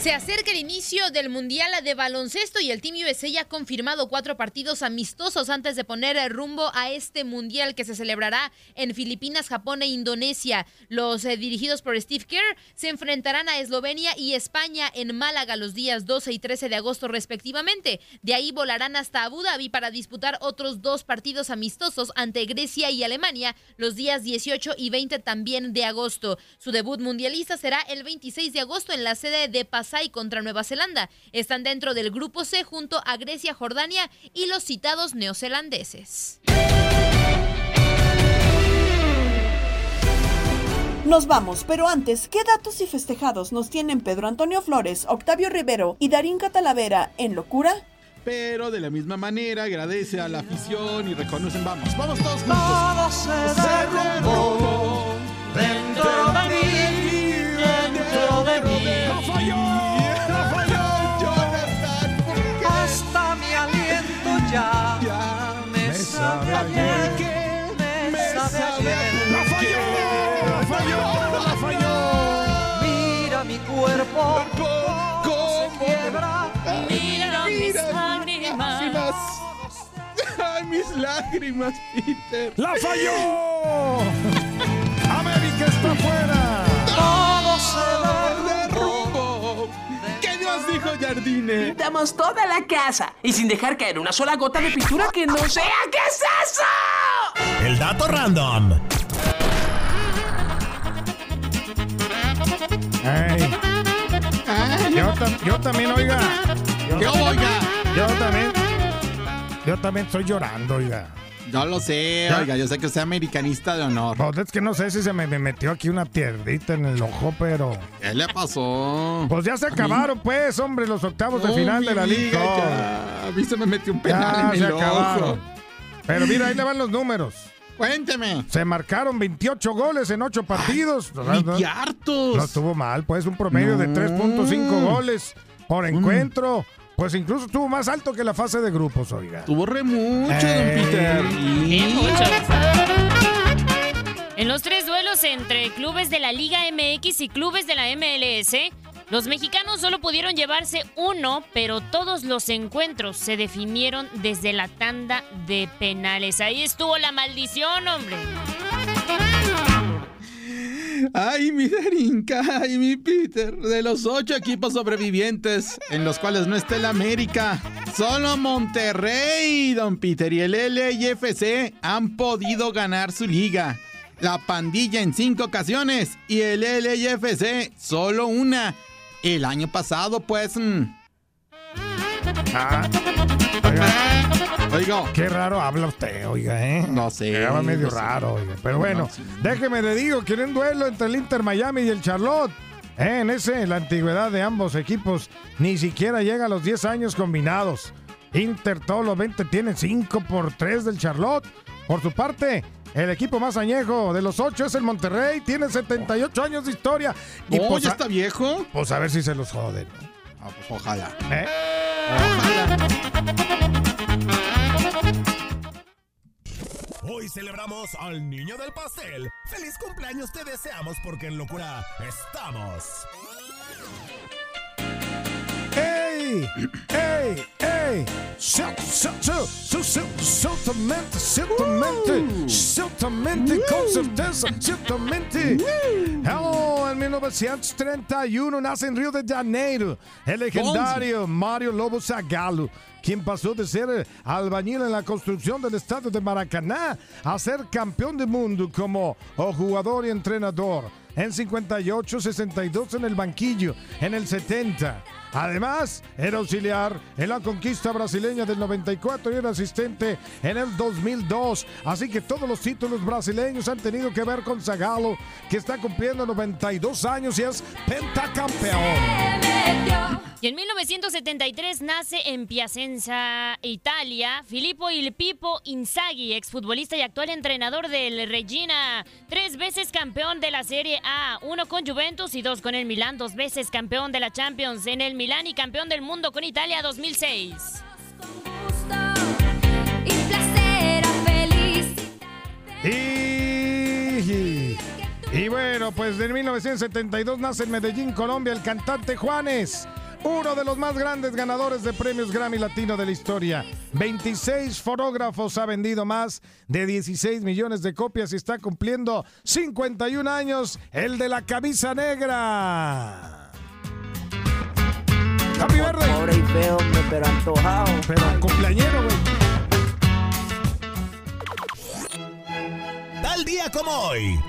Se acerca el inicio del Mundial de Baloncesto y el Team USA ya ha confirmado cuatro partidos amistosos antes de poner rumbo a este Mundial que se celebrará en Filipinas, Japón e Indonesia. Los eh, dirigidos por Steve Kerr se enfrentarán a Eslovenia y España en Málaga los días 12 y 13 de agosto respectivamente. De ahí volarán hasta Abu Dhabi para disputar otros dos partidos amistosos ante Grecia y Alemania los días 18 y 20 también de agosto. Su debut mundialista será el 26 de agosto en la sede de Pas y contra Nueva Zelanda. Están dentro del grupo C junto a Grecia, Jordania y los citados neozelandeses. Nos vamos, pero antes, ¿qué datos y festejados nos tienen Pedro Antonio Flores, Octavio Rivero y Darín Catalavera en locura? Pero de la misma manera agradece a la afición y reconocen, vamos, vamos todos juntos. Todo se dentro de mí, mis lágrimas, Peter. ¡La falló! ¡América está fuera! Todo se derrumbó. Que Dios dijo Jardine. Pintamos toda la casa y sin dejar caer una sola gota de pintura que no sea. ¿Qué es eso? El dato random. Ey. Yo, tam- yo también, oiga. ¿Qué oiga? Yo también. Yo también estoy llorando, oiga. Yo lo sé, ¿Ya? oiga, yo sé que usted es americanista de honor. Pues es que no sé si se me, me metió aquí una pierdita en el ojo, pero. ¿Qué le pasó? Pues ya se acabaron, pues, hombre, los octavos de No, final de la liga. ya. A mí se me metió un penal Ya en se el ojo. acabaron. Pero mira, ahí le van los números. Cuénteme. Se marcaron 28 goles en 8 partidos. ni que hartos. No estuvo mal, pues un promedio de No. 3.5 goles por encuentro. Pues incluso estuvo más alto que la fase de grupos, oiga. Tuvo re mucho, Eh. don Peter. Bien mucho. En los tres duelos entre clubes de la Liga MX y clubes de la MLS, los mexicanos solo pudieron llevarse uno, pero todos los encuentros se definieron desde la tanda de penales. Ahí estuvo la maldición, hombre. Ay, mi Darinka, ay, mi Peter. De los ocho equipos sobrevivientes en los cuales no está el América, solo Monterrey, don Peter, y el LIFC han podido ganar su liga. La pandilla en cinco ocasiones y el LIFC solo una. El año pasado, pues. mm, Ah, oiga. Qué raro habla usted, oiga, ¿eh? No sé. Quedaba medio no sé. raro, oiga. Pero bueno, déjeme le digo que en un duelo entre el Inter Miami y el Charlotte. eh, en ese, la antigüedad de ambos equipos ni siquiera llega a los 10 años combinados. Inter todos los 20 tiene 5 por 3 del Charlotte. Por su parte, el equipo más añejo de los 8 es el Monterrey. Tiene 78 años de historia. Oh, pues, ¿ya está viejo? Pues a ver si se los joden. Ah, pues ojalá. ¿Eh? Hoy celebramos al niño del pastel. ¡Feliz cumpleaños te deseamos porque en locura estamos! ¡Ey! ¡Ey! ¡Ey! ¡Su- su- su- su- su- Ciertamente, ciertamente, ciertamente, con certeza, ciertamente. Hello, en 1931 nace en Río de Janeiro el legendario Mario Lobo Zagallo, quien pasó de ser albañil en la construcción del estadio de Maracaná a ser campeón del mundo como oh, jugador y entrenador. En 58, 62 en el banquillo, en el 70. Además, era auxiliar en la conquista brasileña del 94 y era asistente en el 2002. Así que todos los títulos brasileños han tenido que ver con Zagallo, que está cumpliendo 92 años y es pentacampeón. Y en 1973 nace en Piacenza, Italia, Filippo Il Pipo Inzaghi, exfutbolista y actual entrenador del Regina, tres veces campeón de la Serie A, uno con Juventus y dos con el Milán, dos veces campeón de la Champions en el Milán y campeón del mundo con Italia 2006. Y, y bueno, pues en 1972 nace en Medellín, Colombia, el cantante Juanes. Uno de los más grandes ganadores de premios Grammy Latino de la historia. 26 fotógrafos ha vendido más de 16 millones de copias y está cumpliendo 51 años el de la camisa negra. Happy birthday. Pobre y feo, pero antojado. Pero cumpleañero, güey. Tal día como hoy.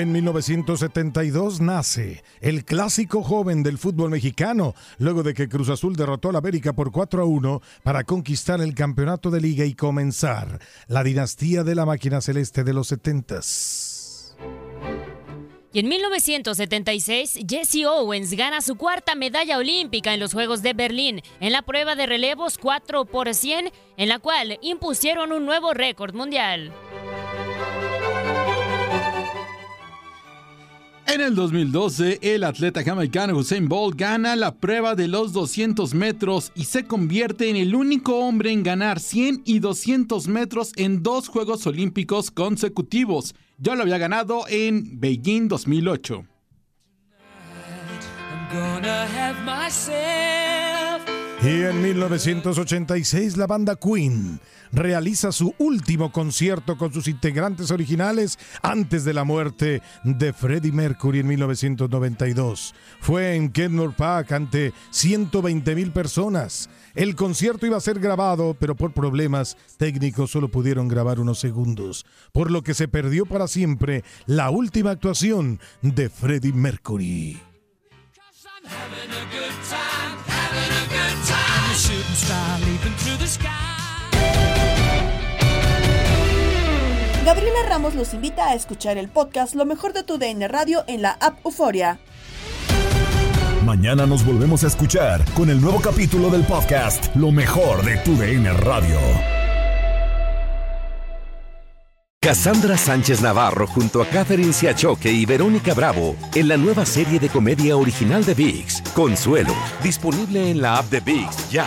En 1972 nace el clásico joven del fútbol mexicano, luego de que Cruz Azul derrotó a la América por 4 a 1 para conquistar el campeonato de liga y comenzar la dinastía de la máquina celeste de los 70s. Y en 1976, Jesse Owens gana su cuarta medalla olímpica en los Juegos de Berlín, en la prueba de relevos 4 por 100, en la cual impusieron un nuevo récord mundial. En el 2012, el atleta jamaicano Usain Bolt gana la prueba de los 200 metros y se convierte en el único hombre en ganar 100 y 200 metros en dos Juegos Olímpicos consecutivos. Ya lo había ganado en Beijing 2008. gonna have myself Y en 1986 la banda Queen realiza su último concierto con sus integrantes originales antes de la muerte de Freddie Mercury en 1992. Fue en Kenmore Park ante 120 mil personas. El concierto iba a ser grabado, pero por problemas técnicos solo pudieron grabar unos segundos, por lo que se perdió para siempre la última actuación de Freddie Mercury. Gabriela Ramos los invita a escuchar el podcast Lo mejor de tu DN Radio en la app Euforia. Mañana nos volvemos a escuchar con el nuevo capítulo del podcast Lo mejor de tu DN Radio. Cassandra Sánchez Navarro junto a Catherine Siachoque y Verónica Bravo en la nueva serie de comedia original de VIX, Consuelo, disponible en la app de VIX ya.